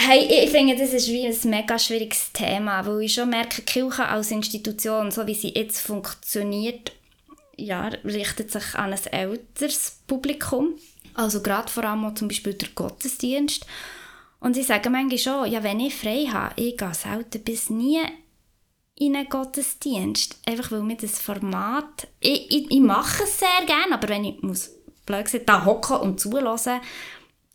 Hey, ich finde, das ist wie ein mega schwieriges Thema, weil ich schon merke, Kirche als Institution, so wie sie jetzt funktioniert, ja, richtet sich an ein älteres Publikum. Also gerade vor allem zum Beispiel der Gottesdienst. Und sie sagen manchmal schon, ja, wenn ich frei habe, ich gehe selten bis nie in einen Gottesdienst. Einfach weil mir das Format, ich, ich, ich mache es sehr gerne, aber wenn ich muss, blöd gesagt, da hocken und zulassen,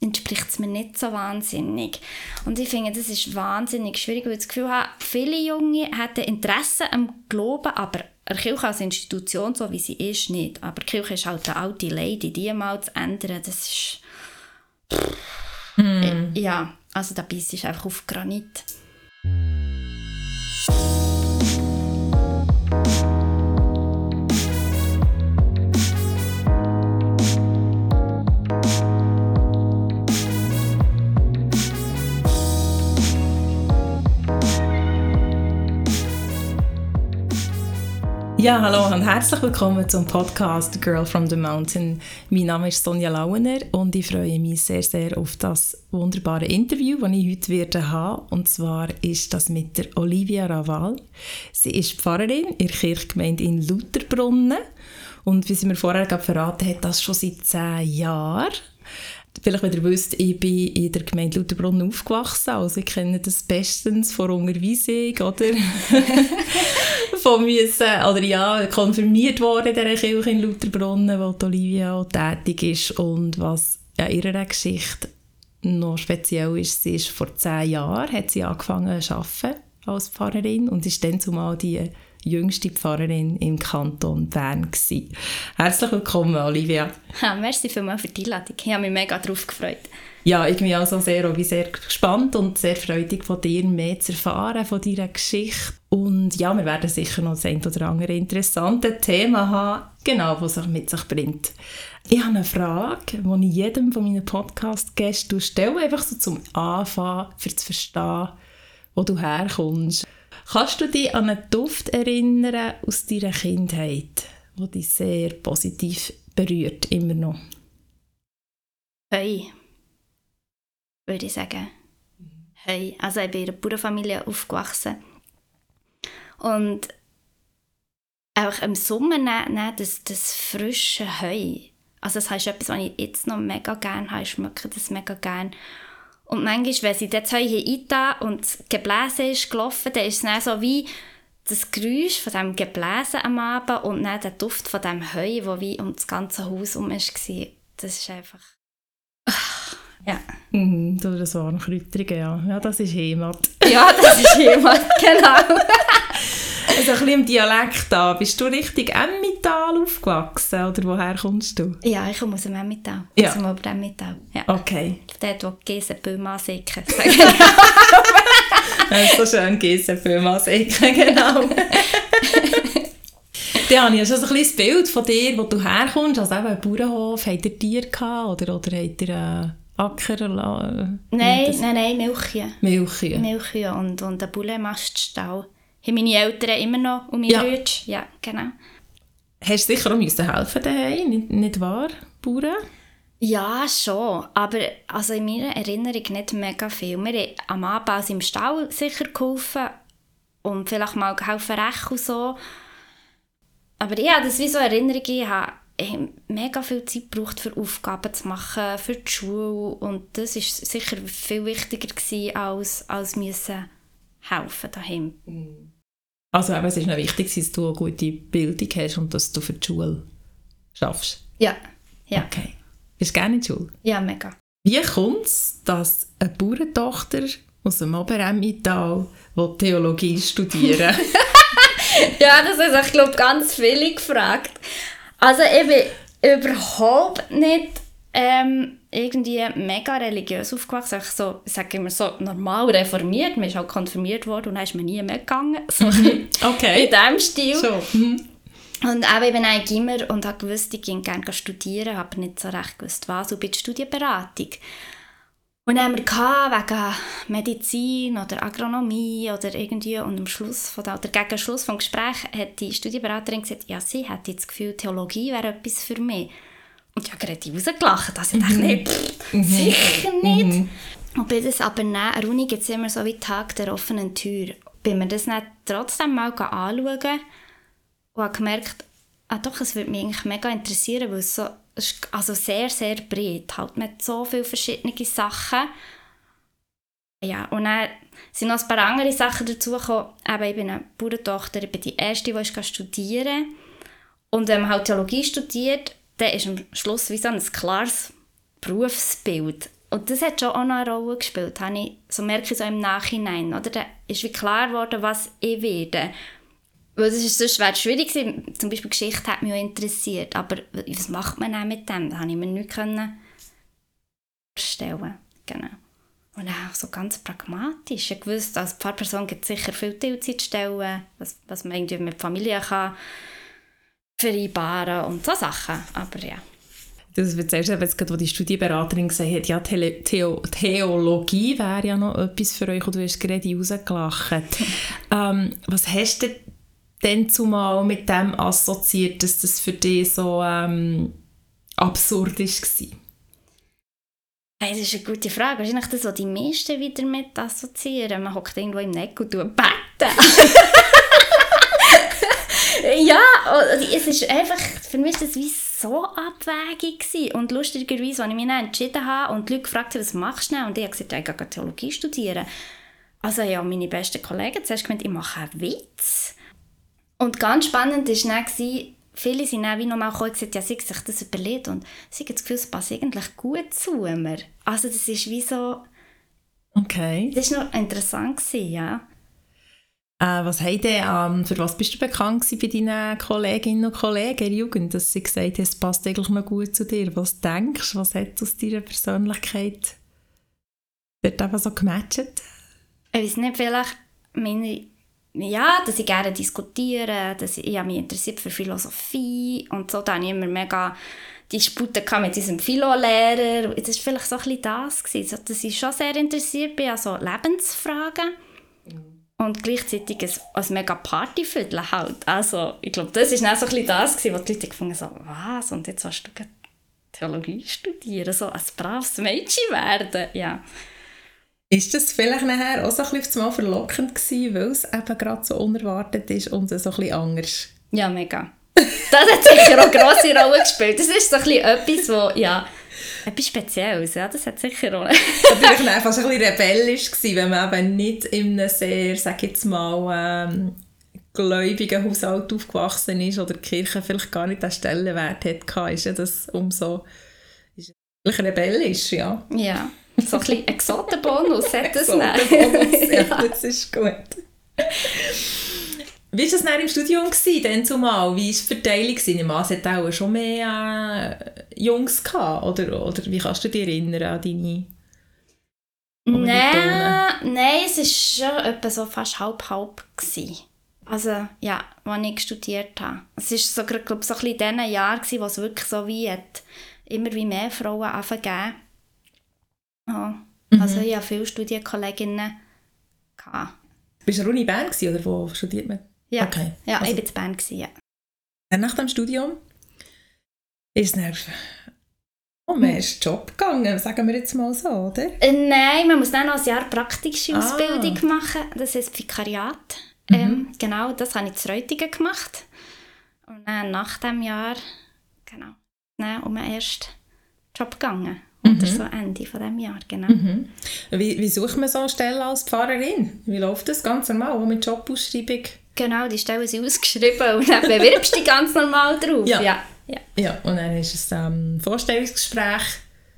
entspricht es mir nicht so wahnsinnig. Und ich finde, das ist wahnsinnig schwierig, weil ich das Gefühl habe, viele Junge hätten Interesse am Glauben, aber eine Kirche als Institution, so wie sie ist, nicht. Aber die Kirche ist halt eine alte Lady, die mal zu ändern, das ist... Mm. Ja, also da beißt ist einfach auf Granit. Ja, hallo und herzlich willkommen zum Podcast Girl from the Mountain. Mein Name ist Sonja Lauener und ich freue mich sehr, sehr auf das wunderbare Interview, das ich heute werde haben. Und zwar ist das mit der Olivia Raval. Sie ist Pfarrerin in der Kirchgemeinde in Lutherbrunnen und wie sie mir vorher verraten hat, das schon seit zehn Jahren. Vielleicht, wenn ihr wisst, ich bin in der Gemeinde Lutherbrunnen aufgewachsen, also ich kenne das bestens von Unterweisung, oder? von müssen, oder ja, konfirmiert worden in dieser Kirche in Lutherbrunnen, wo die Olivia auch tätig ist und was ja, ihrer Geschichte noch speziell ist, sie ist vor zehn Jahren hat sie angefangen zu arbeiten als Pfarrerin und ist dann zumal die jüngste Pfarrerin im Kanton Bern gewesen. Herzlich willkommen, Olivia. Ja, merci vielmals für die Einladung. Ich habe mich mega darauf gefreut. Ja, ich bin also sehr, bin sehr gespannt und sehr freudig von dir mehr zu erfahren, von deiner Geschichte. Und ja, wir werden sicher noch das ein oder andere interessante Thema haben, genau, was sich mit sich bringt. Ich habe eine Frage, die ich jedem von meinen Podcast-Gästen stelle, einfach so zum Anfang, für zu verstehen, wo du herkommst. Kannst du dich an einen Duft erinnern aus deiner Kindheit, der dich sehr positiv berührt, immer noch? Hey, würde ich sagen. Hey, also ich bin in einer Bauernfamilie aufgewachsen. Und auch im Sommer nehmen, das, das frische Heu. Also das heißt etwas, was ich jetzt noch mega gerne habe. Ich schmecke das mega gerne. Und manchmal, wenn sie das Heu hier eingetan und das Gebläse ist gelaufen, dann ist es dann so wie das Geräusch von dem Gebläse am Abend und dann der Duft von dem Heu, der wie um das ganze Haus herum war. Das ist einfach... Ja. Mhm, das waren Kräuterungen, ja. Ja, das ist Heimat. Ja, das ist Heimat, genau. Also ein bisschen im Dialekt da. Bist du richtig Emmental aufgewachsen oder woher kommst du? Ja, ich komme aus dem Emmental, ja. aus dem Oberemmental. Ja. Okay. Dort, wo die Giesenbäume ansicken. das ist so schön, Giesenbäume ansicken, genau. Dani, hast du also ein kleines Bild von dir, wo du herkommst? Also eben, Bauernhof, habt ihr Tiere gehabt oder, oder habt ihr... Äh Acker? Äh, nein, nein, nein, Milchchen. Milchie. Milchie und, und einen Bullenmaststall. Haben meine Eltern immer noch und meine ja. Rütsch. Ja, genau. Hast du sicher auch müssen helfen daheim, nicht, nicht wahr, Bauern? Ja, schon. Aber also in meiner Erinnerung nicht mega viel. Wir haben am Anbau im Stall sicher geholfen und vielleicht mal geholfen rechen und so. Aber ja, das wie so Erinnerungen. Ich habe mega viel Zeit gebraucht, für Aufgaben zu machen, für die Schule. Und das war sicher viel wichtiger gewesen, als, als müssen helfen daheim. Also eben, es ist noch wichtig, dass du eine gute Bildung hast und dass du für die Schule schaffst. Ja. ja. Okay. Bist du gerne in die Schule? Ja, mega. Wie kommt es, dass eine Bauerntochter aus dem Oberemmital Theologie studieren Ja, das ist, ich glaube, ganz viele gefragt. Also ich bin überhaupt nicht ähm, irgendwie mega religiös aufgewachsen. Ich so, sage immer so, normal reformiert. Man ist halt konfirmiert worden und dann ist man nie mehr gegangen. So okay. In diesem Stil. So. Mhm. Und auch ich bin eigentlich immer und habe gewusst, ich ging gerne studieren, habe nicht so recht gewusst, was. Und bei der Studienberatung. Und dann haben wir wegen Medizin oder Agronomie oder irgendwie und am Schluss von der, oder gegen Schluss des Gesprächs hat die Studienberaterin gesagt, ja, sie hat das Gefühl, Theologie wäre etwas für mich. Und ich habe gerade rausgelacht, dass ich dachte, nee, pff, mhm. sicher nicht. Mhm. Und bei das aber an der Uni gibt es immer so wie Tag der offenen Tür. Bin mir das nicht trotzdem mal anschauen und habe gemerkt, ah doch, es würde mich eigentlich mega interessieren, weil es so, also sehr, sehr breit, halt mit so vielen verschiedenen Sachen. Ja, und dann sind noch ein paar andere Sachen dazugekommen. Eben, ich bin eine Bauerntochter, ich bin die Erste, die studieren Und wenn man halt Theologie studiert, dann ist am Schluss wie so ein klares Berufsbild. Und das hat schon auch noch eine Rolle gespielt, habe ich, so merke ich so im Nachhinein. Oder? Da ist wie klar geworden, was ich werde. Weil das ist sonst wäre schwierig gewesen. Zum Beispiel Geschichte hat mich auch interessiert. Aber was macht man dann mit dem? Das konnte ich mir nicht vorstellen. Genau. Und auch so ganz pragmatisch. Ich wusste, als Pfarrperson gibt es sicher viele Teilzeitstellen, was, was man irgendwie mit Familie kann vereinbaren und so Sachen. Aber ja. Du erzählst eben jetzt gerade, wo die Studienberaterin gesagt hat, ja, Theo Theologie wäre ja noch etwas für euch und du hast gerade rausgelacht. ähm, was hast du denn zumal mit dem assoziiert, dass das für dich so ähm, absurd war? Hey, das ist eine gute Frage. Wahrscheinlich das, was die meisten wieder mit assoziieren. Man hockt irgendwo im Neck und tut beten. ja, es ist einfach, für mich war das wie so abwägig gewesen. Und lustigerweise, als ich mich dann entschieden habe und die Leute gefragt haben, was machst du denn? Und ich habe gesagt, ich gehe Theologie studieren. Also ja, meine besten Kollegen zuerst gemeint, ich mache einen Witz. Und ganz spannend war dann, viele sind dann wie nochmal gekommen und gesagt, ja, sie sich das überlegt und sie haben das Gefühl, es passt eigentlich gut zu mir. Also das ist wie so... Okay. Das war noch interessant, gewesen, ja. Äh, was haben denn, ähm, für was bist du bekannt bei deinen Kolleginnen und Kollegen in der Jugend, dass sie gesagt haben, es passt eigentlich noch gut zu dir? Was denkst du, was hat aus deiner Persönlichkeit dort einfach so gematcht? Ich weiß nicht, vielleicht meine ja, dass ich gerne diskutiere, dass ich, ich mich interessiert für Philosophie und so, da hatte ich immer mega Dispute mit diesem Philo-Lehrer. Das war vielleicht so ein bisschen das, gewesen, dass ich schon sehr interessiert bin an so Lebensfragen und gleichzeitig ein, ein mega Partyviertel halt. Also, ich glaube, das war so ein bisschen das, gewesen, wo die Leute gefunden so, was, und jetzt hast du Theologie studieren, so ein braves Mädchen werden, ja. Ist das vielleicht nachher auch so ein bisschen mal verlockend gewesen, weil es eben gerade so unerwartet ist und so ein bisschen anders? Ja, mega. Das hat sicher auch eine grosse Rolle gespielt. Das ist so ein bisschen etwas, wo, ja, etwas Spezielles, ja, das hat sicher auch... Natürlich einfach so ein bisschen rebellisch gewesen, wenn man eben nicht in einem sehr, sag jetzt mal, ähm, gläubigen Haushalt aufgewachsen ist oder die Kirche vielleicht gar nicht den Stellenwert hatte, ist ja das umso ist rebellisch, ja. Ja. So ein bisschen Exotenbonus hat das Exotenbonus, ja, das ist gut. Wie war das dann im Studium gewesen, denn zumal? Wie war die Verteilung? Ich meine, es hat auch schon mehr äh, Jungs gehabt, oder, oder wie kannst du dich erinnern an deine Nein, nein, es war schon etwa so fast halb-halb. Also, ja, als ich studiert habe. Es war so, glaub, so ein bisschen in diesen Jahren, wo es wirklich so wie hat, immer wie mehr Frauen angefangen ja. Mhm. Also ich hatte viele Studienkolleginnen. Gehabt. Bist du Uni Bern gewesen, oder wo studiert man? Ja, okay. ja also, ich war in Bern. Gewesen, ja. Nach dem Studium ist es Oh, man ist Job gegangen, sagen wir jetzt mal so, oder? Äh, nein, man muss dann noch ein Jahr praktische ah. Ausbildung machen. Das ist Vikariat. Mhm. Ähm, genau, das habe ich zu Reutingen gemacht. Und dann nach dem Jahr, genau, dann um den ersten Job gegangen. Mhm. Oder so Ende von dem Jahr, genau. Mhm. Wie, wie sucht man so eine Stelle als Pfarrerin? Wie läuft das ganz normal, auch mit Jobausschreibung? Genau, die Stellen sind ausgeschrieben und dann bewirbst du dich ganz normal drauf. Ja. ja. Ja. ja, und dann ist es ein ähm, Vorstellungsgespräch.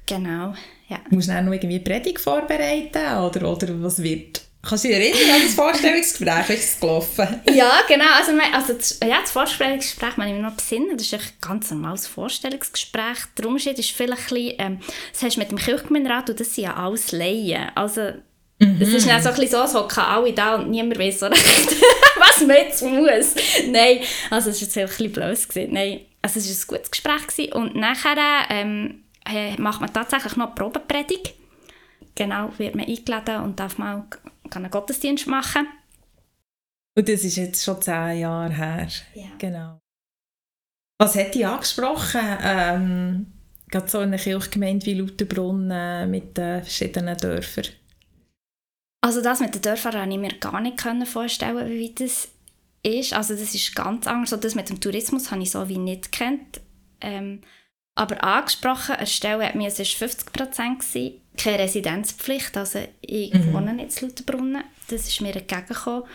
Genau, ja. Musst du dann noch irgendwie Predigt vorbereiten oder, oder was wird Kannst du dich erinnern an das Vorstellungsgespräch? Ist es gelaufen? ja, genau. Also, also das, ja, das Vorstellungsgespräch, wenn ich mich noch besinne, das ist ein ganz normales Vorstellungsgespräch. Der Unterschied ist vielleicht ein bisschen, ähm, das hast du mit dem Kirchgemeinderat und das sind ja alles Laien. Also, mhm. das ist dann so ein bisschen so, es hocken alle da und niemand weiß so recht, was man jetzt muss. Nein, also es war jetzt ein bisschen blöd. Gewesen. Nein, also es war ein gutes Gespräch gewesen. und nachher ähm, macht man tatsächlich noch Probepredigt. Genau, wird man eingeladen und darf mal einen Gottesdienst machen. Und das ist jetzt schon zehn Jahre her. Ja. Genau. Was hat dich angesprochen ähm, gerade so eine Kirchgemeinde wie Lauterbrunnen mit den verschiedenen Dörfern? Also das mit den Dörfern konnte ich mir gar nicht vorstellen, wie das ist. Also das ist ganz anders. Das mit dem Tourismus habe ich so wie nicht gekannt. Ähm, aber angesprochen, eine Stelle hat mir, es war 50 Prozent, keine Residenzpflicht, also ich mhm. wohne nicht in Lauterbrunnen. Das ist mir entgegengekommen.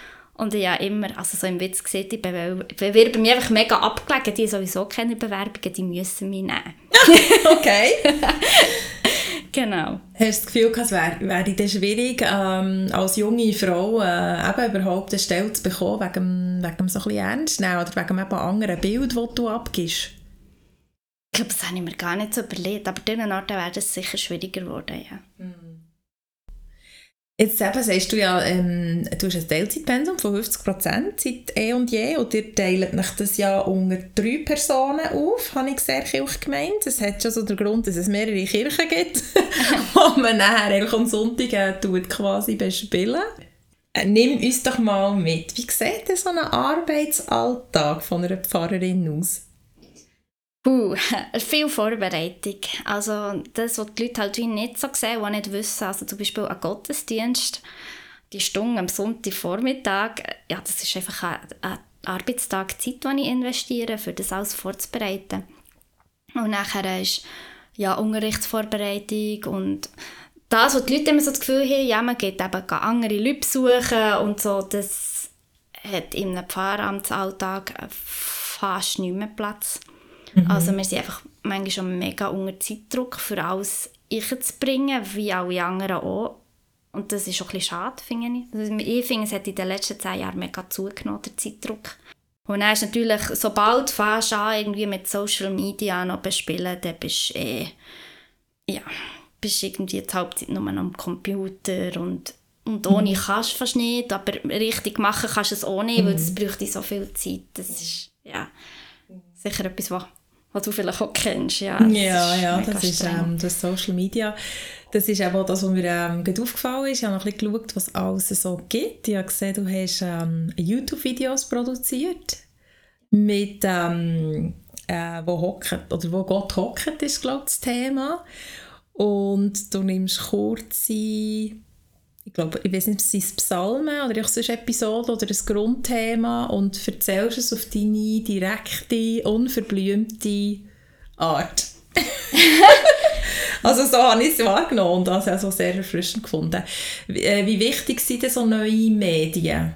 Und ich habe immer, also so im Witz gesehen, ich bewerbe mich einfach mega abgelegen. Die sowieso keine Bewerbungen, die müssen mich nehmen. okay. genau. Hast du das Gefühl, es wäre wär dir schwierig, ähm, als junge Frau äh, eben überhaupt eine Stelle zu bekommen, wegen, wegen so ein bisschen ernst nehmen oder wegen einem anderen Bild, das du abgibst? Ich glaube, das habe ich mir gar nicht so überlegt, aber an diesen Orten wäre es sicher schwieriger geworden, ja. Mhm. Jetzt eben sagst du ja, ähm, du hast ein Teilzeitpensum von 50 Prozent seit eh und je und ihr teilt mich das ja unter drei Personen auf, habe ich sehr Kirche gemeint. Das hat schon so den Grund, dass es mehrere Kirchen gibt, wo man nachher am Sonntag äh, tut quasi bespielen. Äh, nimm uns doch mal mit, wie sieht denn so ein Arbeitsalltag von einer Pfarrerin aus? Puh, viel Vorbereitung. Also das, was die Leute halt wie nicht so sehen, die nicht wissen. Also zum Beispiel ein Gottesdienst, die Stunde am Sonntagvormittag, ja, das ist einfach ein, ein Arbeitstag Zeit, die ich investiere, für das alles vorzubereiten. Und nachher ist ja Unterrichtsvorbereitung und das, was die Leute immer so das Gefühl haben, ja, man geht eben andere Leute besuchen und so, das hat in einem Pfarramtsalltag fast nicht mehr Platz. Mhm. Also wir sind einfach manchmal schon mega unter Zeitdruck, für alles zu bringen, wie alle anderen auch. Und das ist auch ein bisschen schade, finde ich. Also ich finde, es hat in den letzten zehn Jahren mega zugenommen, der Zeitdruck. Und dann ist natürlich, sobald du an, irgendwie mit Social Media noch bespielen, dann bist du eh, ja, bist irgendwie die Hauptzeit nur noch am Computer und, und ohne mhm. kannst du fast nicht, aber richtig machen kannst du es ohne, mhm. weil es bräuchte so viel Zeit. Das ist, ja, sicher etwas, was was du vielleicht auch kennst. Ja, ja, ja das ist ähm, das Social Media. Das ist auch das, was mir ähm, aufgefallen ist. Ich habe noch ein bisschen geschaut, was alles so gibt. Ich habe gesehen, du hast ähm, YouTube-Videos produziert mit ähm, äh, wo hockt oder wo Gott hockt, ist glaube ich das Thema. Und du nimmst kurze ich glaube, ich weiß nicht, ob es Psalmen oder sonst Episode oder ein Grundthema und erzählst es auf deine direkte, unverblümte Art. also so habe ich es wahrgenommen und das also sehr erfrischend gefunden. Wie, äh, wie wichtig sind denn so neue Medien?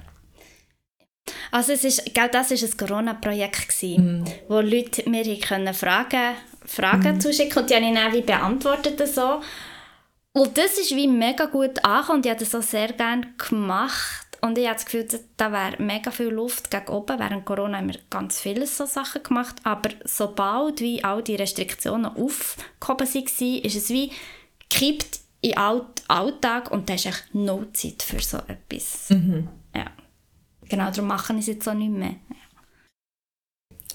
Also es ist, genau das war ein Corona-Projekt, mm. wo Leute mir können Fragen, Fragen mm. zuschicken und die habe ich dann wie beantwortet so. Und das ist wie mega gut angekommen und ich habe das auch sehr gerne gemacht. Und ich habe das Gefühl, da wäre mega viel Luft gegen oben. Während Corona haben wir ganz viele so Sachen gemacht. Aber sobald wie all die Restriktionen aufgehoben waren, ist es wie gekippt in den Alltag und da ist echt no Zeit für so etwas. Mhm. Ja. Genau, darum machen wir es jetzt auch nicht mehr.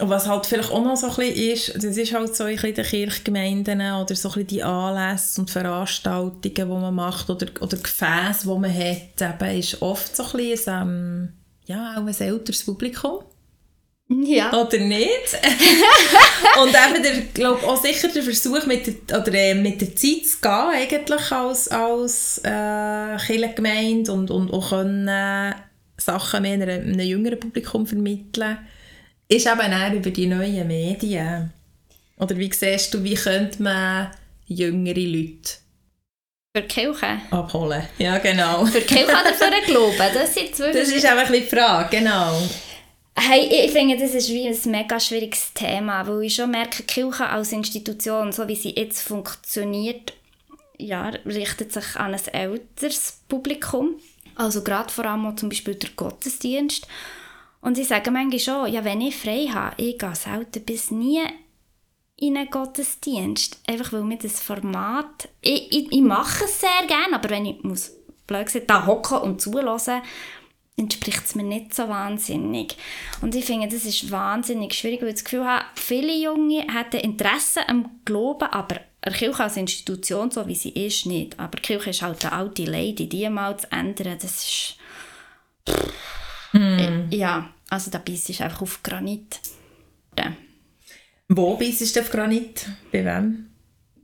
Und was halt vielleicht auch noch so ein bisschen ist, das ist halt so ein bisschen die Kirchgemeinden oder so ein bisschen die Anlässe und Veranstaltungen, die man macht oder, oder Gefäße, die man hat, eben ist oft so ein bisschen ähm, ja, auch ein älteres Publikum. Ja. Oder nicht? und eben, der, glaub, auch sicher der Versuch, mit der, oder, äh, mit der Zeit zu gehen, eigentlich als, als äh, Kirchengemeinde und, und auch können, äh, Sachen mehr einem, einem jüngeren Publikum vermitteln ist eben auch über die neuen Medien. Oder wie siehst du, wie könnte man jüngere Leute für die Kirche? Abholen, ja genau. Für die Kirche oder für den Glauben? Das, sind das ist einfach die Frage, genau. Hey, ich finde, das ist wie ein mega schwieriges Thema, weil ich schon merke, die Kirche als Institution, so wie sie jetzt funktioniert, ja, richtet sich an ein älteres Publikum. Also gerade vor allem zum Beispiel der Gottesdienst. Und ich sage manchmal schon, ja, wenn ich frei habe, ich gehe selten bis nie in einen Gottesdienst. Einfach weil mir das Format, ich, ich, ich mache es sehr gerne, aber wenn ich muss, blöd gesagt, da hocken und zulassen, entspricht es mir nicht so wahnsinnig. Und ich finde, das ist wahnsinnig schwierig, weil ich das Gefühl habe, viele Junge hätten Interesse am Glauben, aber eine Kirche als Institution, so wie sie ist, nicht. Aber die Kirche ist halt eine alte Lady, die mal zu ändern, das ist... Mm. Ja, also da beißt ich einfach auf Granit. Ja. Wo beißt du auf Granit? Bei wem?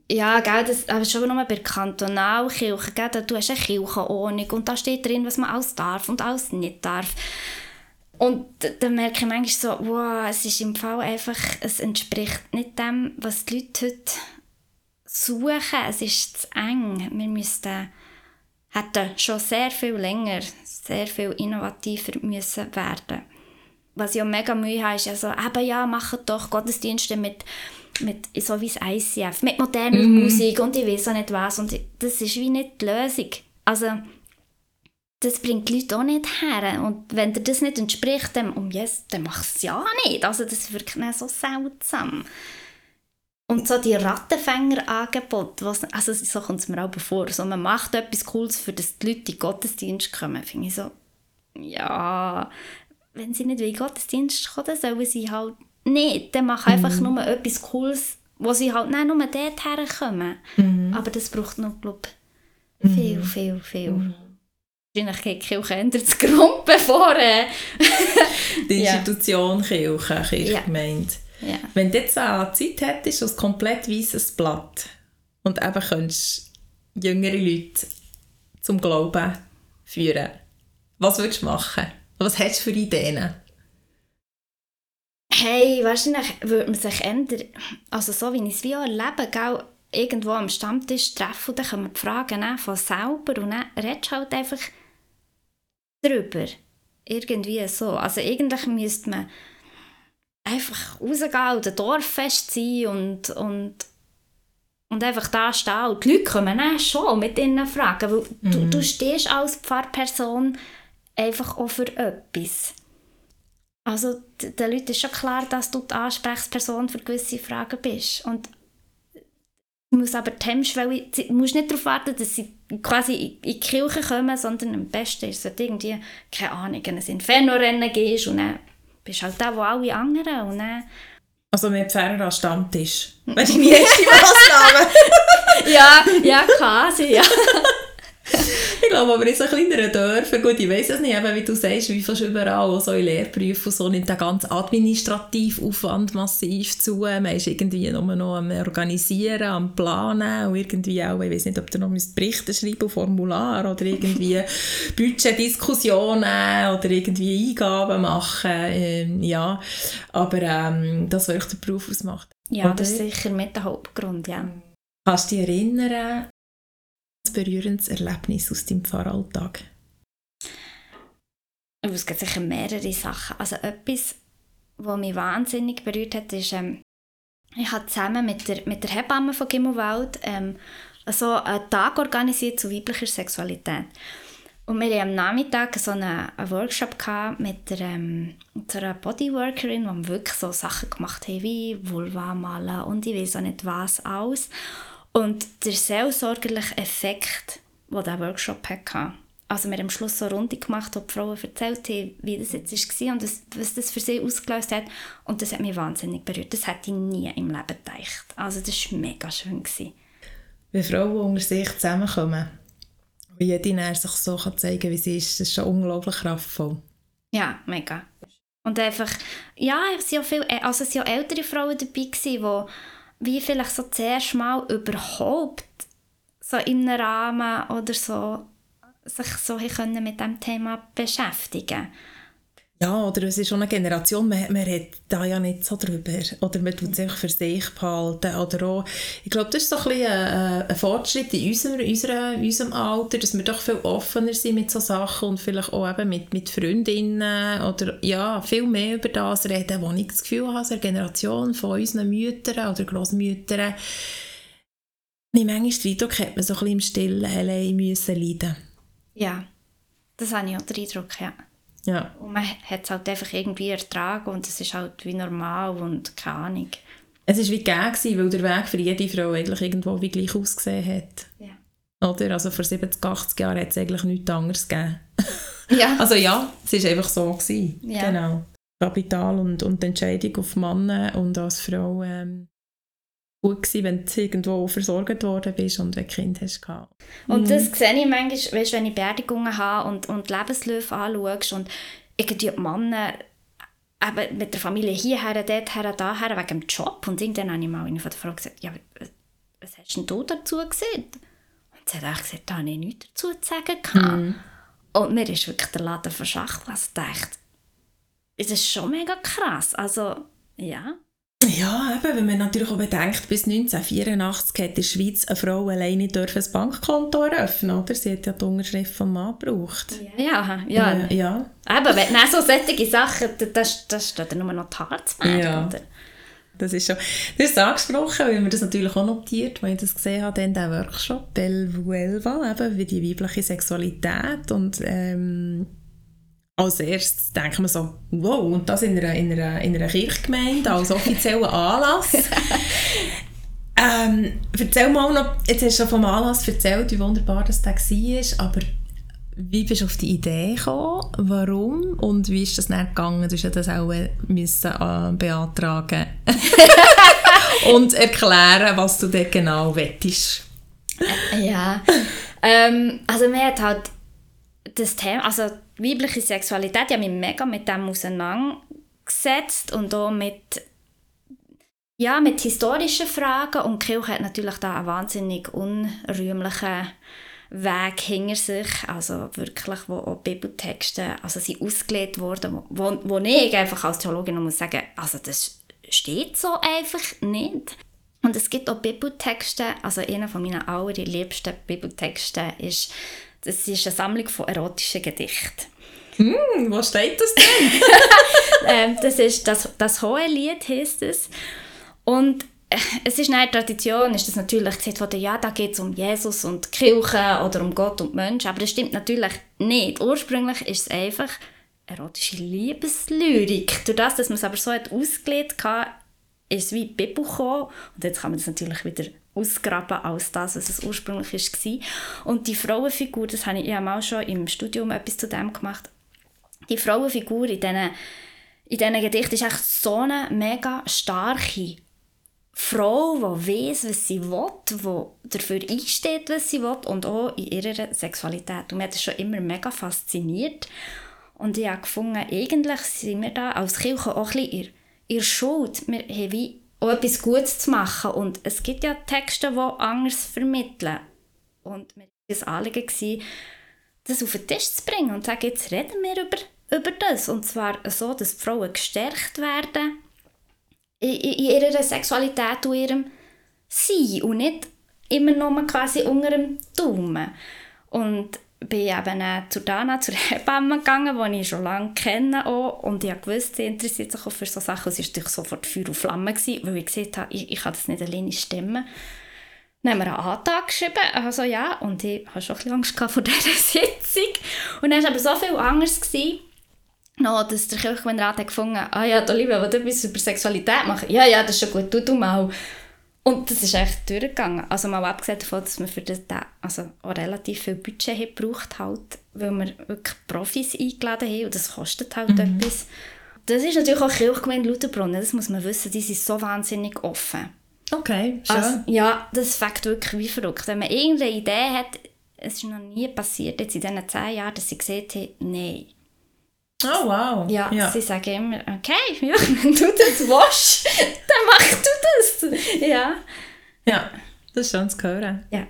Ja, gell, das aber schon nur bei Kantonalkirchen, gell, da, du hast eine Kirchenordnung und da steht drin, was man alles darf und alles nicht darf. Und dann merke ich manchmal so, wow, es ist im Fall einfach, es entspricht nicht dem, was die Leute heute suchen. Es ist zu eng. Wir müssten, hätten schon sehr viel länger, sehr viel innovativer müssen werden. Was ich auch mega Mühe habe, ist ja so, eben ja, machen doch Gottesdienste mit mit so wie das ICF, mit moderner mhm. Musik und ich weiß auch nicht was. Und das ist wie nicht die Lösung. Also, das bringt die Leute auch nicht her. Und wenn dir das nicht entspricht, dann, um yes, dann mach es ja nicht. Also, das wirkt mir so seltsam. Und so die Rattenfängerangebote, also so kommt es mir auch vor, so man macht etwas Cooles, für das die Leute in den Gottesdienst kommen, finde ich so, ja, wenn sie nicht in den Gottesdienst kommen, sollen sie halt nicht, dann mach einfach mhm. nur etwas Cooles, wo sie halt nicht nur dort herkommen. Mhm. Aber das braucht noch, glaube ich, viel, mhm. viel, viel. Mhm. Wahrscheinlich geht die Kirche ändert das Grund, bevor... Äh die Institution ja. Kirche, Kirchgemeinde. Ja. Ja. Wenn du jetzt eine Zeit hättest, ein komplett weißes Blatt und eben könntest jüngere Leute zum Glauben führen, was würdest du machen? Was hast du für Ideen? Hey, wahrscheinlich würde man sich ändern. Also so wie ich es wie auch erlebe, gell, irgendwo am Stammtisch treffen und dann können wir die Fragen von selber und dann redest du halt einfach drüber. Irgendwie so. Also eigentlich müsste man einfach rausgehen und ein Dorffest sein und, und, und einfach da stehen. Und die Leute kommen dann schon mit ihren Fragen, weil mhm. du, du stehst als Pfarrperson einfach auch für etwas. Also den Leuten ist schon klar, dass du die Ansprechperson für gewisse Fragen bist. Und du musst aber die Hemmschwelle, du musst nicht darauf warten, dass sie quasi in die Kirche kommen, sondern am besten ist es irgendwie, keine Ahnung, ein Inferno-Rennen gehst und dann bist halt da, wo alle anderen und dann also mit Pfarrer am Stammtisch. Wäre die erste Massnahme. ja, ja, quasi, ja. ich glaube aber in so kleineren Dörfern, gut, ich weiss es nicht, eben, wie du sagst, wie fast überall, so in Lehrberufen so, nimmt der ganze Administrativaufwand massiv zu. Man ist irgendwie nur noch am Organisieren, am Planen und irgendwie auch, ich weiß nicht, ob du noch Berichte schreiben, Formular oder irgendwie Budgetdiskussionen oder irgendwie Eingaben machen, ähm, ja, aber ähm, das, was den Beruf ausmacht. Ja, oder? das ist sicher mit der Hauptgrund, ja. Kannst du dich erinnern, berührendes Erlebnis aus deinem Pfarralltag? Es gibt sicher mehrere Sachen. Also etwas, was mich wahnsinnig berührt hat, ist, ähm, ich habe zusammen mit der, mit der Hebamme von Gimmelwald ähm, so einen Tag organisiert zu weiblicher Sexualität. Und wir hatten am Nachmittag so einen, einen Workshop mit, der, ähm, mit einer Bodyworkerin, wo wir wirklich so Sachen gemacht haben wie Vulva malen und ich weiß auch nicht was alles. Und der seelsorgerliche Effekt, den dieser Workshop hatte, also wir haben am Schluss so eine Runde gemacht, wo die Frauen erzählt haben, wie das jetzt war und das, was das für sie ausgelöst hat. Und das hat mich wahnsinnig berührt. Das hätte ich nie im Leben gedacht. Also das war mega schön. Gewesen. Wenn Frauen unter sich zusammenkommen und jede sich so kann zeigen wie sie ist, das ist schon unglaublich kraftvoll. Ja, mega. Und einfach, ja, es waren auch, viel, also es waren auch ältere Frauen dabei, gewesen, die wie vielleicht so zuerst mal überhaupt so in einem Rahmen oder so sich so können mit dem Thema beschäftigen ja, oder es ist schon eine Generation, man, man redet da ja nicht so drüber. Oder man tut es einfach für sich behalten. Oder auch, ich glaube, das ist so ein, bisschen ein, ein Fortschritt in unserem, unserem, unserem Alter, dass wir doch viel offener sind mit solchen Sachen und vielleicht auch eben mit, mit Freundinnen oder ja, viel mehr über das reden, wo ich das Gefühl habe, eine Generation von unseren Müttern oder Großmüttern, ich manchmal den Eindruck, hat man so ein bisschen im Stillen allein müssen leiden. Ja, das habe ich auch den Eindruck, ja. Ja. Und man hat es halt einfach irgendwie ertragen und es ist halt wie normal und keine Ahnung. Es war wie gegeben, weil der Weg für jede Frau eigentlich irgendwo wie gleich ausgesehen hat. Ja. Oder? Also vor 70, 80 Jahren hat es eigentlich nichts anderes gegeben. Ja. also ja, es war einfach so. Gewesen. Ja. Genau. Kapital und, und die Entscheidung auf Mann und als Frau ähm, gut gewesen, wenn du irgendwo versorgt worden bist und ein Kind hast. Und mhm. das sehe ich manchmal, weißt, wenn ich Beerdigungen habe und, und Lebensläufe anschaue und irgendwie die Männer eben mit der Familie hierher, dorthin, daher, wegen dem Job. Und irgendwann habe ich mal eine von der Frau gesagt, ja, was hast denn du dazu gesehen? Und sie hat auch gesagt, da habe ich nichts dazu zu sagen. Mhm. Und mir ist wirklich der Laden verschachtelt. Also dachte, das ist schon mega krass. Also, ja. Ja, eben, wenn man natürlich auch bedenkt, bis 1984 hat in der Schweiz eine Frau alleine ein Bankkonto eröffnen, oder? Sie hat ja die Unterschrift vom Mann gebraucht. Ja, ja. ja. Ja. Eben, wenn du so solche Sachen, das, das steht nur noch die zu ja. oder? Das ist schon, das ist angesprochen, weil wir das natürlich auch notiert, als ich das gesehen habe, dann der Workshop Belle Vuelva, eben, wie die weibliche Sexualität und ähm, als erstes denkt man so, wow, und das in einer, in einer, in einer Kirchgemeinde als offizieller Anlass. ähm, erzähl mal noch, jetzt hast du schon vom Anlass erzählt, wie wunderbar das da war, aber wie bist du auf die Idee gekommen? Warum? Und wie ist das dann gegangen? Du musst ja das auch müssen, äh, beantragen und erklären, was du dort genau wettest. Ja, ähm, also mir hat halt das Thema, also weibliche Sexualität, habe mich mega mit dem auseinandergesetzt und auch mit, ja, mit historischen Fragen und die Kirche hat natürlich da einen wahnsinnig unrühmlichen Weg hinter sich, also wirklich, wo auch Bibeltexte also sind ausgelegt worden, wo, wo ich einfach als Theologin muss sagen, also das steht so einfach nicht. Und es gibt auch Bibeltexte, also einer von meinen allerliebsten Bibeltexten ist das ist eine Sammlung von erotischen Gedichten. Hm, wo steht das denn? ähm, das ist das, das Hohe Lied, heißt es. Und äh, es ist eine Tradition, ist das natürlich gesagt worden, ja, da geht es um Jesus und die Kirche oder um Gott und Menschen, aber das stimmt natürlich nicht. Ursprünglich ist es einfach erotische Liebeslyrik. Durch das, dass man es aber so hat ausgelegt hat, ist es wie die Bibel gekommen. Und jetzt kann man das natürlich wieder ausgraben als das, was es ursprünglich war. Und die Frauenfigur, das habe ich ja mal schon im Studium etwas zu dem gemacht, die Frauenfigur in diesen, in diesen Gedichten ist echt so eine mega starke Frau, die weiß, was sie will, die dafür einsteht, was sie will und auch in ihrer Sexualität. Und mich hat das schon immer mega fasziniert. Und ich habe gefunden, eigentlich sind wir da als Kirche auch ein bisschen in Schuld. Wir haben wie auch etwas Gutes zu machen. Und es gibt ja Texte, die anders vermitteln. Und mir war das Anliegen, das auf den Tisch zu bringen und zu sagen, jetzt reden wir über, über das. Und zwar so, dass Frauen gestärkt werden in, in ihrer Sexualität und ihrem Sein und nicht immer nur quasi unter dem Daumen. Und bin eben zu Dana, zur Hebamme gegangen, die ich schon lange kenne auch. und ich wusste, sie interessiert sich auch für solche Sachen. Sie war natürlich sofort Feuer und Flamme, gewesen, weil ich gesehen habe, ich, ich kann das nicht alleine stemmen. Dann haben wir einen Antrag geschrieben, also ja, und ich hatte schon ein bisschen Angst vor dieser Sitzung. Und dann war aber so viel anders, gewesen, noch, dass der Kirchgemeinderat gefunden hat, ah ja, Olivia, will du etwas über Sexualität machen? Ja, ja, das ist schon gut, tu du mal. Und das ist echt durchgegangen. Also mal abgesehen davon, dass wir für das also auch relativ viel Budget haben gebraucht halt, weil wir wirklich Profis eingeladen haben und das kostet halt mhm. etwas. Das ist natürlich auch Kirchgemeinde Lutherbrunnen, das muss man wissen, die sind so wahnsinnig offen. Okay, schön. Also, ja, das fängt wirklich wie verrückt. Wenn man irgendeine Idee hat, es ist noch nie passiert, jetzt in diesen zehn Jahren, dass sie gesehen haben, nein, Oh, wow. Ja, ja, sie sagen immer, okay, ja, wenn du das willst, dann mach du das. Ja. Ja, das ist schön zu hören. Ja.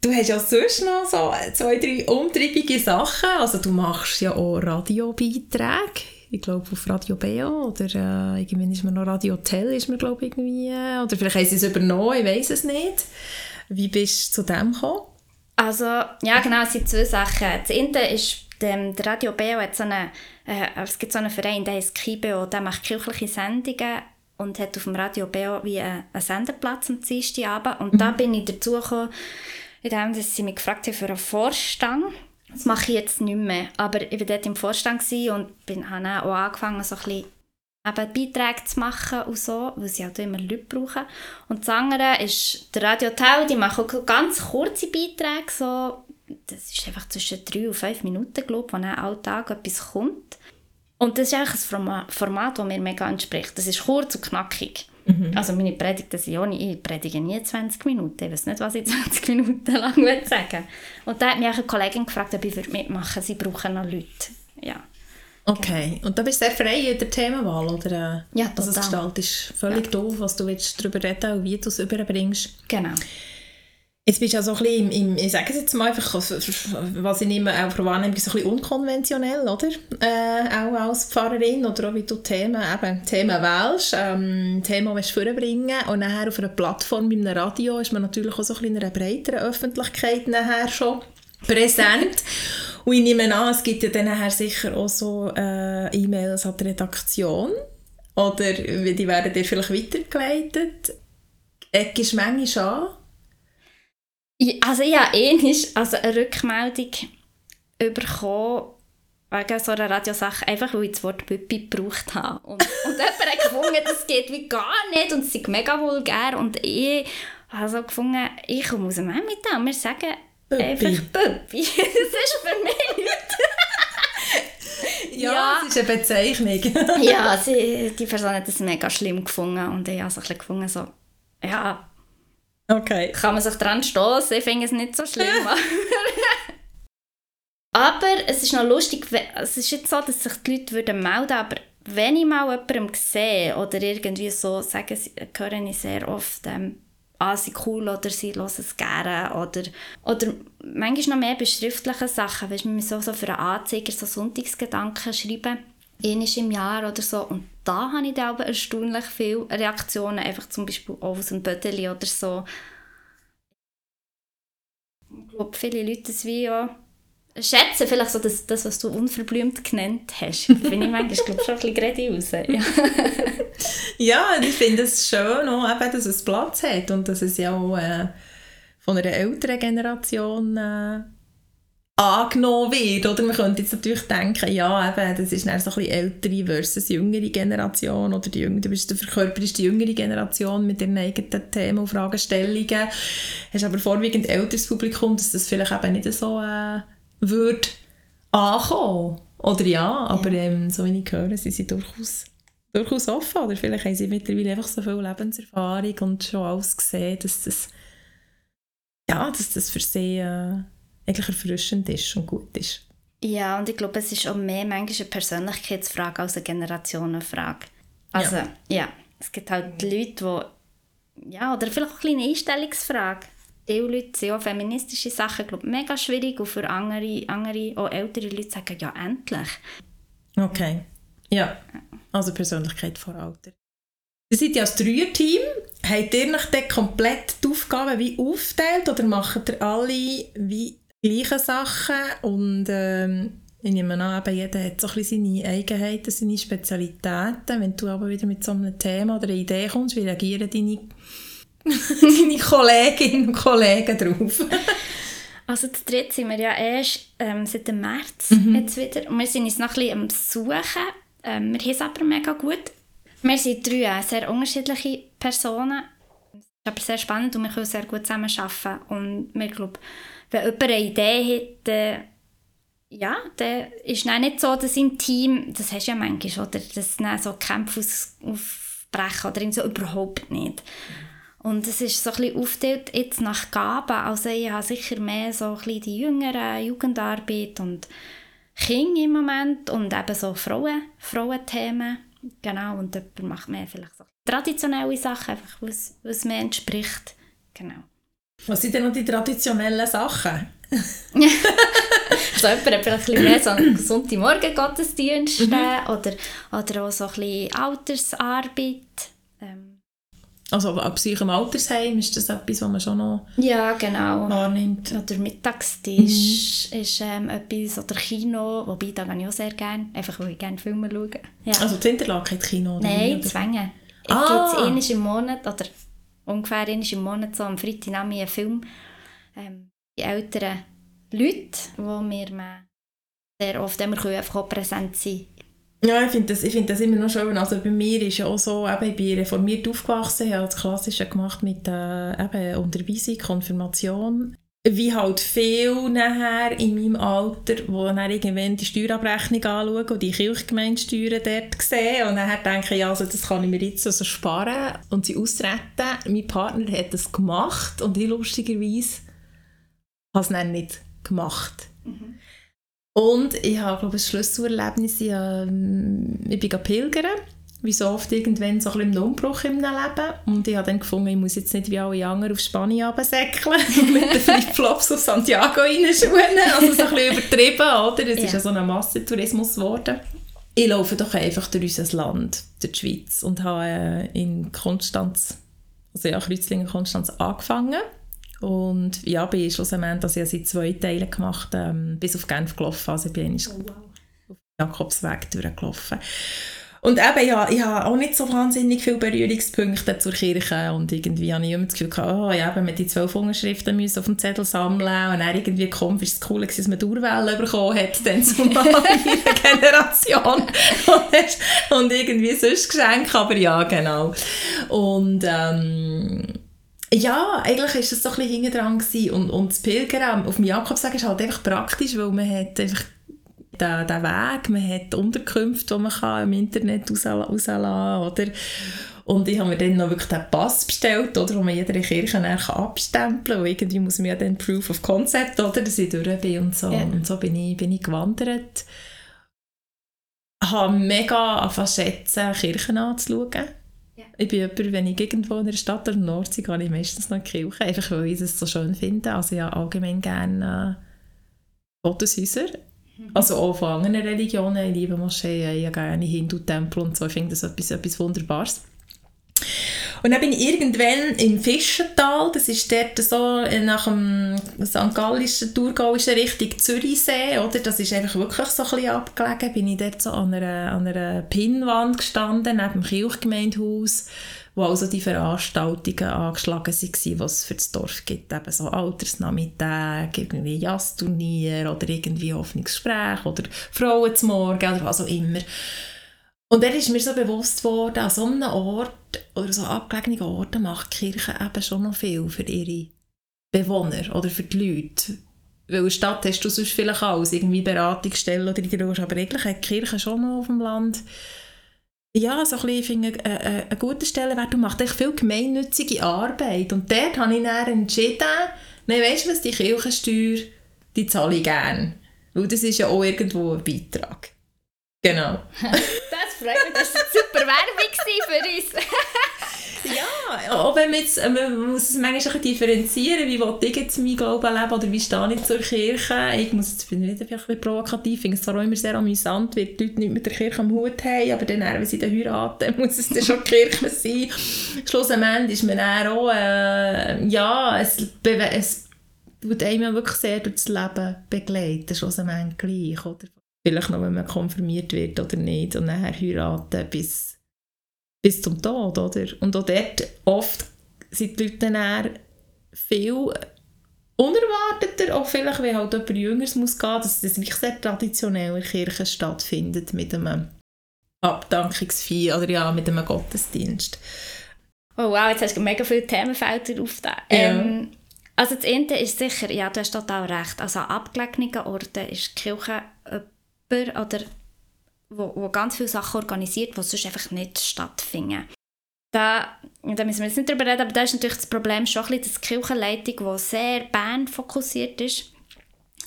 Du hast ja sonst noch so zwei, drei umtriebige Sachen. Also du machst ja auch Radiobeiträge. Ich glaube auf Radio Beo oder äh, irgendwann ist mir noch Radio Tell ist mir glaube irgendwie oder vielleicht haben sie es übernommen, ich weiß es nicht. Wie bist du zu dem gekommen? Also ja genau, es sind zwei Sachen. Das eine ist dem, der Radio Beo hat so eine, äh, es gibt so einen Verein, der heißt Kibeo, der macht kirchliche Sendungen und hat auf dem Radio Beo wie einen, einen Senderplatz am Dienstagabend. Und mhm. da bin ich dazu gekommen, indem sie mich gefragt haben für einen Vorstand. Das mache ich jetzt nicht mehr, aber ich war dort im Vorstand und bin, habe auch angefangen, so ein bisschen eben Beiträge zu machen und so, weil sie halt immer Leute brauchen. Und das andere ist der Radio Tau, die machen auch ganz kurze Beiträge, so das ist einfach zwischen drei und fünf Minuten, glaube ich, wo dann Alltag etwas kommt. Und das ist eigentlich ein Format, das mir mega entspricht. Das ist kurz und knackig. Mhm. Also meine Predigten sind auch nicht, ich predige nie 20 Minuten. Ich weiß nicht, was ich 20 Minuten lang sagen will. Und da hat mich eine Kollegin gefragt, ob ich mitmachen würde. Sie brauchen noch Leute. Ja. Okay, und da bist du sehr frei in der Themenwahl, oder? Ja, Also das total. gestaltet ist völlig Ja. doof, was du willst darüber reden und wie du es überbringst. Genau. Jetzt bist du ja so ein bisschen, im, im, ich sage es jetzt mal einfach, was ich nehme, auch wahrnehme, so ein bisschen unkonventionell, oder? Äh, auch als Pfarrerin oder auch wie du Themen, eben, Themen wählst, ähm, Themen willst du vorbringen und nachher auf einer Plattform, bei einem Radio, ist man natürlich auch so ein bisschen in einer breiteren Öffentlichkeit nachher schon präsent. Und ich nehme an, es gibt ja dann sicher auch so äh, E-Mails an die Redaktion oder die werden dir vielleicht weitergeleitet. Eckst du manchmal an? Ich- Also ich habe einmal also eine Rückmeldung bekommen wegen so einer Radiosache, einfach weil ich das Wort Püppi gebraucht habe. Und, und jemand hat gefunden, das geht wie gar nicht und es ist mega vulgär. Und ich habe so gefunden, ich komme aus dem Emmental und wir sagen Püppi. einfach Püppi. Das ist für mich nichts. Ja, Ja. es ist eine Bezeichnung. Ja, sie, die Person hat das mega schlimm gefunden und ich habe so ein bisschen gefunden, so, ja, okay. kann man sich dran stoßen. Ich finde es nicht so schlimm. aber es ist noch lustig, es ist jetzt so, dass sich die Leute würden melden aber wenn ich mal jemandem sehe oder irgendwie so, sagen sie, höre ich sehr oft, ähm, ah, sie cool oder sie hören es gerne oder, oder manchmal noch mehr bei schriftlichen Sachen, weißt, wir müssen so, so für einen Anzeiger so Sonntagsgedanken schreiben, einmal im Jahr oder so und da habe ich dann aber erstaunlich viele Reaktionen, einfach zum Beispiel auch aus dem Bödeli oder so, ich glaube, viele Leute das wie auch schätzen, vielleicht so das, das, was du unverblümt genannt hast. Bin ich manchmal glaub, schon ein bisschen gerade raus. Ja. Ja, ich finde es schön, auch, eben, dass es Platz hat und dass es ja auch äh, von einer älteren Generation äh, angenommen wird. Oder man könnte jetzt natürlich denken, ja, eben, das ist dann so ein bisschen ältere versus jüngere Generation oder die jüngere, du bist der verkörperst die jüngere Generation mit ihren eigenen Themen und Fragestellungen. Hast aber vorwiegend älteres Publikum, dass das vielleicht eben nicht so äh, würde ankommen. Oder ja, aber ähm, so wie ich höre, sind sie durchaus, durchaus offen. Oder vielleicht haben sie mittlerweile einfach so viel Lebenserfahrung und schon alles gesehen, dass das, ja, dass das für sie äh, eigentlich erfrischend ist und gut ist. ja, und ich glaube, es ist auch mehr manchmal eine Persönlichkeitsfrage als eine Generationenfrage. Also, ja, es gibt halt Leute, die, ja, oder vielleicht auch eine kleine Einstellungsfrage. Die Leute sind auch feministische Sachen, glaube ich, mega schwierig und für andere, andere, auch ältere Leute sagen, ja, endlich. Okay. Ja, also Persönlichkeit vor Alter. Ihr seid ja als Dreier-Team. Habt ihr euch dann komplett die Aufgaben wie aufteilt oder macht ihr alle wie gleiche Sachen? Und ähm, ich nehme an, eben jeder hat so ein bisschen seine Eigenheiten, seine Spezialitäten. Wenn du aber wieder mit so einem Thema oder einer Idee kommst, wie reagieren deine, deine Kolleginnen und Kollegen darauf? Also zu dritt sind wir ja erst ähm, seit dem März Mhm. jetzt wieder. Und wir sind uns noch ein bisschen am Suchen. Ähm, wir haben es aber mega gut. Wir sind drei sehr unterschiedliche Personen. Es ist aber sehr spannend und wir können sehr gut zusammen arbeiten. Und wir glauben, wenn jemand eine Idee hat, dann, ja, dann ist es nicht so, dass im Team, das hast du ja manchmal, oder, dass dann so Kämpfe aus, aufbrechen oder so überhaupt nicht. Und es ist so ein bisschen aufgeteilt jetzt nach Gaben. Also ich habe sicher mehr so ein bisschen die jüngeren Jugendarbeit und Kinder im Moment und eben so Frauen, Frauenthemen. Genau, und jemand macht mehr vielleicht so traditionelle Sachen, einfach was, was mir entspricht. Genau. Was sind denn noch die traditionellen Sachen? So jemand hat vielleicht ein mehr so einen Sonntagmorgen-Gottesdienst äh, oder, oder auch so ein bisschen Altersarbeit. Also ab sich im Altersheim ist das etwas, was man schon noch ja, genau. wahrnimmt. Oder Mittagstisch ist ähm, etwas, oder Kino, wobei da gehe ich auch sehr gerne, einfach weil ich gerne Filme schaue. Ja. Also die Interlaken hat Kino? Nein? Zwänge. Es Ah. gibt einmal im Monat, oder ungefähr einmal im Monat, so am Freitagnachmittag einen Film. Ähm, die älteren Leute, wo wir äh, sehr oft immer können einfach präsent sein Ja, ich finde das, find das immer noch schön. Also bei mir ist ja auch so, eben, ich bin reformiert aufgewachsen, habe das Klassische gemacht mit äh, eben Unterweisung, Konfirmation. Wie halt viel nachher in meinem Alter, wo dann irgendwann die Steuerabrechnung anschauen und die Kirchgemeindesteuern dort sehen und dann denke ich, ja, also das kann ich mir jetzt also sparen und sie austreten. Mein Partner hat das gemacht und ich lustigerweise habe es dann nicht gemacht. Und ich habe, glaube ich, ein Schlüsselerlebnis, ich, ähm, ich bin pilgern, wie so oft irgendwann so ein bisschen im Umbruch im Leben. Und ich habe dann gefunden, ich muss jetzt nicht wie alle anderen auf Spanien runtersäckeln und mit den Flipflops auf Santiago reinschuhen. Also so ein bisschen übertrieben, oder? Es ja. ist ja so ein Massentourismus geworden. Ich laufe doch einfach durch unser Land, durch die Schweiz und habe äh, in Konstanz, also ja, Kreuzlingen Konstanz angefangen und ja, bin schlussendlich, dass ich seit zwei Teilen gemacht ähm, bis auf Genf gelaufen. Also ich bin oh, wow. auf Jakobsweg durchgelaufen. Und eben, ja, ich habe auch nicht so wahnsinnig viele Berührungspunkte zur Kirche und irgendwie habe ich immer das Gefühl gehabt, oh, ja, wenn man die zwölf Unterschriften müssen auf dem Zettel sammeln und dann irgendwie kommt, ist es cool, dass man die Urwelle bekommen hat, dann zu meiner Generation und, und irgendwie sonst Geschenke, aber ja, genau. Und ähm, ja, eigentlich war es so ein bisschen hinten dran und, und das Pilgern auf dem Jakobsweg ist halt einfach praktisch, weil man hat einfach den, den Weg, man hat Unterkünfte, die man kann im Internet rauslassen kann? Und ich habe mir dann noch wirklich den Pass bestellt, oder, wo man jede Kirche abstempeln kann. Und irgendwie muss man ja dann Proof of Concept, oder, dass ich durch bin und so. Ja. Und so bin ich, bin ich gewandert. Ich habe mega angefangen schätzen, Kirchen anzuschauen. Ich bin jemand, wenn ich irgendwo in der Stadt oder Nordsee gehe, ich meistens noch in die Kirche, einfach weil ich es so schön finde. Also ich habe allgemein gerne äh, Gotteshäuser. Mhm. Also auch von anderen Religionen. Ich liebe Moscheen, ich habe gerne Hindu-Tempel und so. Ich finde das etwas, etwas Wunderbares. Und dann bin ich irgendwann im Fischental, das ist dort so nach dem St. Gallischen, Thurgauischen Richtung Zürichsee, oder? Das ist einfach wirklich so ein bisschen abgelegen. Bin ich dort so an einer, an einer Pinnwand gestanden, neben dem Kirchgemeindehaus, wo also die Veranstaltungen angeschlagen waren, die es für das Dorf gibt. Eben so Altersnachmittag, irgendwie Jazzturnier oder irgendwie Hoffnungsgespräch oder Frauen zum Morgen oder was auch immer. Und dann ist mir so bewusst worden, an so einem Ort oder so abgelegenen Orten macht die Kirche eben schon noch viel für ihre Bewohner oder für die Leute. Weil in der Stadt hast du sonst vielleicht alles, irgendwie Beratungsstellen oder irgendwas, aber eigentlich hat die Kirche schon noch auf dem Land ja, so ein bisschen, ich finde, äh, äh, gute Stellenwert und macht echt viel gemeinnützige Arbeit. Und dort habe ich dann entschieden, nein, weißt du was, die Kirchensteuer, die zahle ich gerne. Weil das ist ja auch irgendwo ein Beitrag. Genau. freut mich, das war super Werbung für uns. ja, auch wenn man, jetzt, man muss es manchmal ein differenzieren, wie will ich jetzt mein Glauben leben oder wie stehe ich zur Kirche. Ich muss jetzt bin wieder ein bisschen provokativ, ich finde es zwar auch immer sehr amüsant, weil die Leute nicht mit der Kirche am Hut haben, aber dann, wenn sie dann heiraten, muss es dann schon die Kirche sein. Schlussendlich ist man dann auch, äh, ja, es, es tut einem wirklich sehr durch das Leben begleiten, schlussendlich gleich, oder? Vielleicht noch, wenn man konfirmiert wird oder nicht und nachher heiraten bis, bis zum Tod, oder? Und auch dort oft sind die Leute dann viel unerwarteter, auch vielleicht, wenn halt jemand Jüngeres muss gehen, dass das wirklich sehr traditionell in der Kirche stattfindet mit einem Abdankungsfeier oder ja, mit einem Gottesdienst. Oh wow, jetzt hast du mega viele Themenfelder aufgetan. Ja. Ähm, also das eine ist sicher, ja, du hast total recht, also an abgelegenen Orten ist die Kirche oder wo, wo ganz viele Sachen organisiert, die sonst einfach nicht stattfinden. Da, da müssen wir jetzt nicht drüber reden, aber da ist natürlich das Problem schon ein dass die Kirchenleitung, die sehr Band fokussiert ist,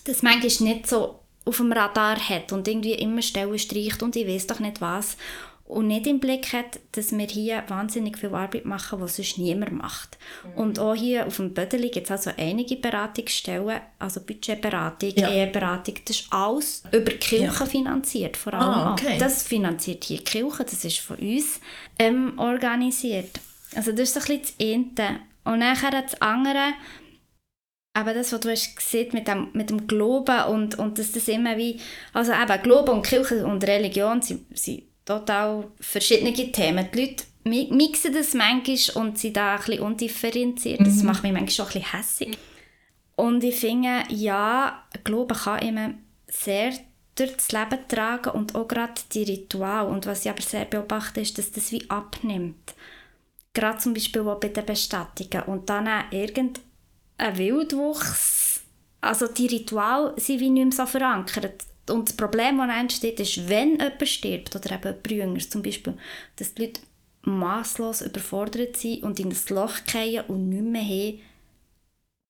das manchmal nicht so auf dem Radar hat und irgendwie immer Stellen streicht und ich weiß doch nicht was und nicht im Blick hat, dass wir hier wahnsinnig viel Arbeit machen, was sonst niemand macht. Mhm. Und auch hier auf dem Bödeli gibt es also einige Beratungsstellen, also Budgetberatung, ja. Eheberatung, das ist alles über die Kirche ja. finanziert, vor allem ah, okay. Das finanziert hier die Kirche, das ist von uns ähm, organisiert. Also das ist so ein bisschen das eine. Und nachher das andere, aber das, was du hast gesehen mit dem, mit dem Glauben und, und dass das immer wie, also eben Glauben und Kirche und Religion sind, sind total verschiedene Themen. Die Leute mixen das manchmal und sind da ein bisschen undifferenziert. Das mhm. macht mich manchmal schon ein bisschen hässig. Und ich finde, ja, Glaube kann immer sehr durch das Leben tragen und auch gerade die Ritual. Und was ich aber sehr beobachte, ist, dass das wie abnimmt. Gerade zum Beispiel auch bei den Bestattungen. Und dann auch irgendein Wildwuchs, also die Ritual sind wie nicht mehr so verankert und das Problem, das entsteht, ist, wenn jemand stirbt, oder eben jemand zum Beispiel, dass die Leute masslos überfordert sind und in ein Loch fallen und nicht mehr haben,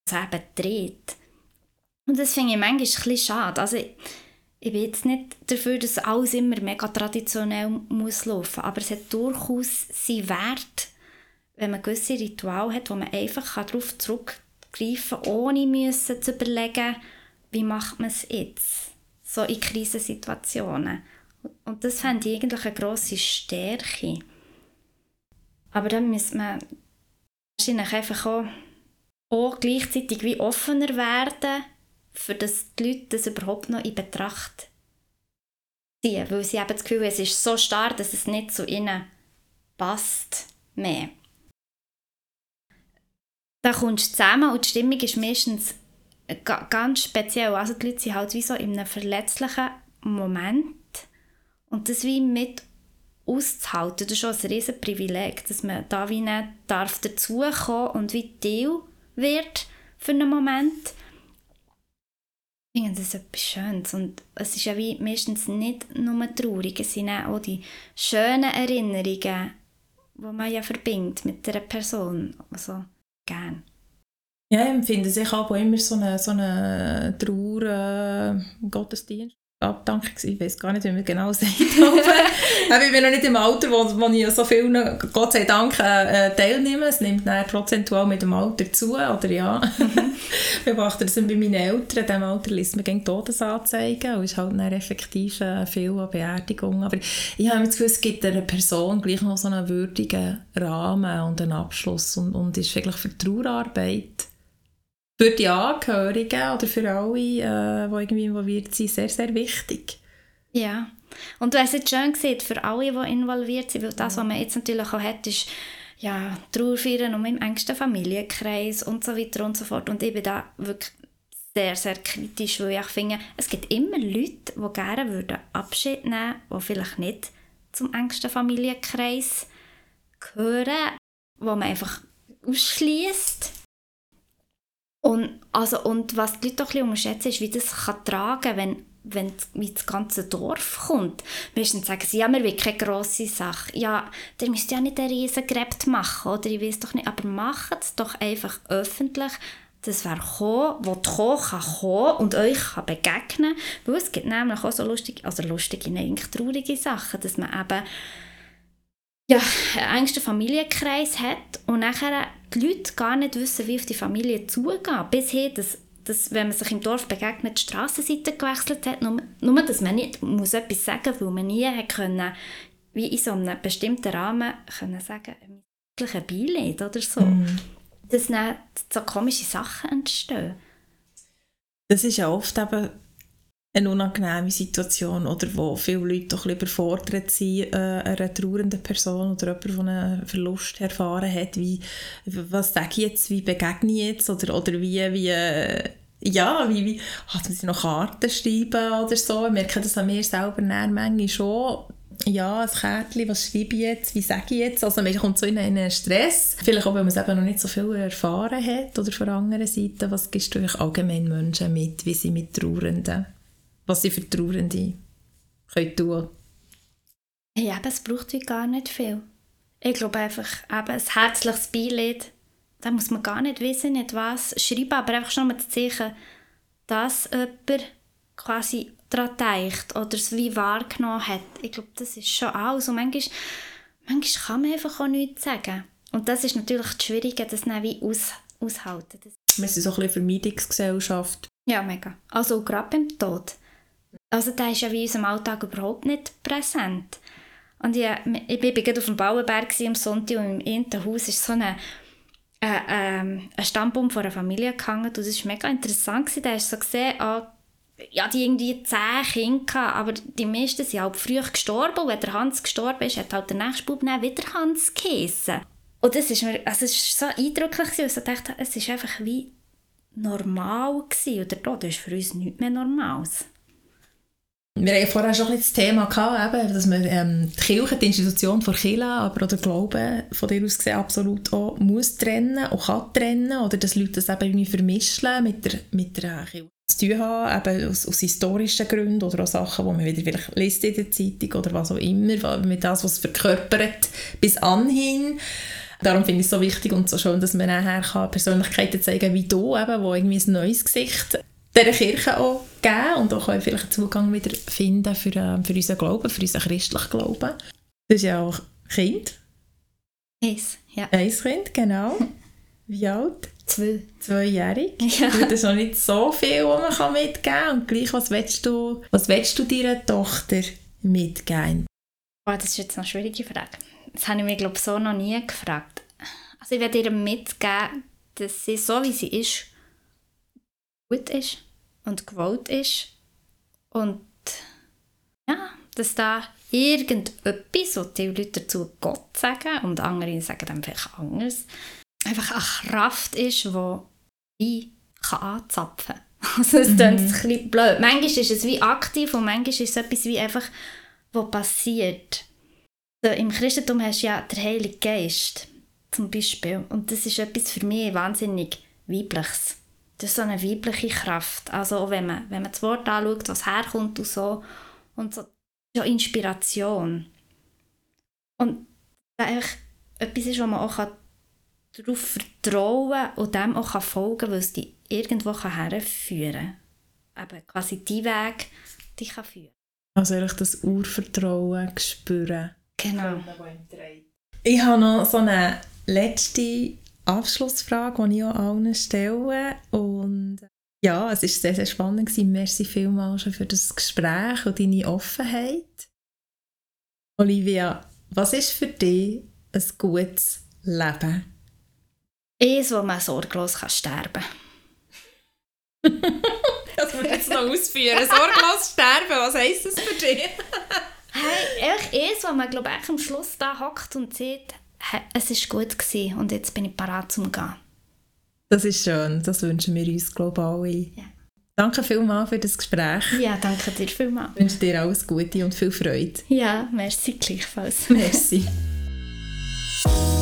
was eben dreht. Und das finde ich manchmal ein schade. Also, ich bin jetzt nicht dafür, dass alles immer mega traditionell muss laufen, aber es hat durchaus seinen Wert, wenn man gewisse Rituale hat, wo man einfach darauf zurückgreifen kann, ohne müssen zu überlegen, wie macht man es jetzt, so in Krisensituationen. Und das fände ich eigentlich eine grosse Stärke. Aber dann müsste man wahrscheinlich einfach auch, auch gleichzeitig wie offener werden, für dass die Leute das überhaupt noch in Betracht ziehen. Weil sie haben das Gefühl, es ist so stark, dass es nicht zu ihnen passt mehr. Da kommst du zusammen und die Stimmung ist meistens ganz speziell. Also die Leute sind halt wie so in einem verletzlichen Moment und das wie mit auszuhalten, das ist schon ein riesen Privileg, dass man da wie nicht darf dazukommen und wie Teil wird für einen Moment. Ich finde das etwas Schönes und es ist ja wie meistens nicht nur traurig, es sind auch die schönen Erinnerungen, die man ja verbindet mit einer Person, also gern. Ja, ich empfinde sich auch immer so eine, so eine Trauer, äh, Gottesdienst Abdankung ich weiß gar nicht, wie man genau sagt. Aber ich bin noch nicht im Alter, wo, wo ich so viel, Gott sei Dank, äh, äh, teilnehme. Es nimmt dann prozentual mit dem Alter zu, oder ja. ich beobachte das bei meinen Eltern. In diesem Alter liest man gegen Todesanzeigen und ist halt dann effektiv äh, viel an Beerdigung. Aber ich habe das Gefühl, es gibt einer Person gleich noch so einen würdigen Rahmen und einen Abschluss und, und ist wirklich für die Trauerarbeit für die Angehörigen oder für alle, äh, die irgendwie involviert sind, sehr, sehr wichtig. Ja, und du hast es schön gesehen, für alle, die involviert sind, weil das, was man jetzt natürlich auch hat, ist ja, Trauerfeiern und im engsten Familienkreis und so weiter und so fort. Und ich bin da wirklich sehr, sehr kritisch, weil ich finde, es gibt immer Leute, die gerne würden Abschied nehmen würden, die vielleicht nicht zum engsten Familienkreis gehören, wo man einfach ausschließt und, also, und was die Leute auch ein unterschätzen, ist, wie das kann tragen kann, wenn, wenn das ganze Dorf kommt. Meistens sagen sie, ja, wir wollen keine grosse Sache. Ja, der müsst ja nicht ein riesen Gräbt machen, oder ich weiß doch nicht, aber macht es doch einfach öffentlich, dass wer kommen, will kommen, kann kommen und euch kann begegnen. Weil es gibt nämlich auch so lustige, also lustige, nein, traurige Sachen, dass man eben ja, einen engsten Familienkreis hat und nachher die Leute gar nicht wissen, wie auf die Familie zugehen. Bis hin, dass, dass, wenn man sich im Dorf begegnet, die Strassenseite gewechselt hat. Nur, nur, dass man nicht muss etwas sagen muss, weil man nie hat können, wie in so einem bestimmten Rahmen können sagen ein Beileid oder so. Mm. Dass dann so komische Sachen entstehen. Das ist ja oft eben eine unangenehme Situation oder wo viele Leute doch überfordert sind, äh, einer trauernden Person oder jemand, der einen Verlust erfahren hat, wie, was sage ich jetzt, wie begegne ich jetzt? Oder, oder wie, wie äh, ja, wie, wie hat man sich noch Karten schreiben oder so, ich merke das an mir selber manchmal schon, ja, ein Kärtchen, was schreibe ich jetzt, wie sage ich jetzt, also man kommt so in einen Stress, vielleicht auch, weil man es eben noch nicht so viel erfahren hat oder von der anderen Seite, was gibst du euch allgemein Menschen mit, wie sie mit Trauernden was sie für Trauernde können tun hey, eben, es braucht wie gar nicht viel. Ich glaube einfach, eben ein herzliches Beileid, da muss man gar nicht wissen, nicht was schreiben, aber einfach schon mal zu zeigen, dass jemand quasi daran denkt oder es wie wahrgenommen hat. Ich glaube, das ist schon alles. Und manchmal, manchmal kann man einfach auch nichts sagen. Und das ist natürlich das Schwierige, das dann wie aus, aushalten. Das wir sind so ein bisschen Vermeidungsgesellschaft. Ja, mega. Also gerade beim Tod. Also der ist ja wie in unserem Alltag überhaupt nicht präsent. Und ich, ich bin gerade auf dem Bauenberg am Sonntag und im einen Haus ist so eine, äh, äh, Stammbaum von einer Familie gehangen und das war mega interessant. Da hast du so gesehen, ah, ja, die irgendwie zehn Kinder aber die meisten sind halt früh gestorben und wenn der Hans gestorben ist, hat halt der nächste Bub wieder Hans geheissen. Und das ist mir, also war so eindrücklich, dass ich dachte, es war einfach wie normal gewesen. Und der Tod ist für uns nichts mehr Normales. Wir haben vorher schon das Thema gehabt, eben, dass man ähm, die Kirche, die Institution von Kirche, aber auch der Glaube von dir aus gesehen absolut auch muss trennen und kann trennen oder dass Leute das eben irgendwie vermischen mit der, mit der Kirche zu tun haben, eben aus, aus, historischen Gründen oder auch Sachen, die man wieder vielleicht liest in der Zeitung oder was auch immer, mit das, was verkörpert, bis anhin. Darum finde ich es so wichtig und so schön, dass man nachher kann Persönlichkeiten zeigen wie du, eben, wo irgendwie ein neues Gesicht dieser Kirche auch geben und auch vielleicht einen Zugang wieder finden für, äh, für unseren Glauben, für unseren christlichen Glauben. Das ist ja auch Kind. Eins, ja. Ein Kind, genau. Wie alt? Zwei. Zweijährig. Ja. Das ist noch nicht so viel, was man mitgeben kann. Und gleich, was willst du, was willst du deiner Tochter mitgeben? Oh, das ist jetzt eine schwierige Frage. Das habe ich mir, glaube ich, so noch nie gefragt. Also ich werde ihr mitgeben, dass sie so, wie sie ist, gut ist und gewollt ist. Und ja, dass da irgendetwas, was die Leute dazu Gott sagen und andere sagen dann vielleicht anders, einfach eine Kraft ist, die kann anzapfen kann. Also es klingt ein bisschen blöd. Manchmal ist es wie aktiv und manchmal ist es etwas wie einfach, was passiert. So, Im Christentum hast du ja den Heiligen Geist zum Beispiel und das ist etwas für mich wahnsinnig Weibliches. Das ist so eine weibliche Kraft. Also auch wenn man, wenn man das Wort anschaut, was herkommt und so. Und so, so Inspiration. Und das einfach etwas ist, wo man auch darauf vertrauen kann und dem auch folgen kann, weil es dich irgendwo herführen kann. Eben quasi die Weg dich kann führen Also eigentlich das Urvertrauen spüren. Genau. Ich habe noch so eine letzte Abschlussfrage, die ich auch allen stelle. Und ja, es war sehr, sehr spannend. Gewesen. Merci vielmals schon für das Gespräch und deine Offenheit. Olivia, was ist für dich ein gutes Leben? Eins, wo man sorglos kann sterben kann. das muss ich jetzt noch ausführen. Sorglos sterben, was heisst das für dich? hey, eins, wo man glaub, ich, am Schluss da hockt und sieht, es war gut gewesen und jetzt bin ich parat zum Gehen. Das ist schön, das wünschen wir uns global alle. Ja. Danke vielmals für das Gespräch. Ja, danke dir vielmals. Ich wünsche dir alles Gute und viel Freude. Ja, merci gleichfalls. Merci.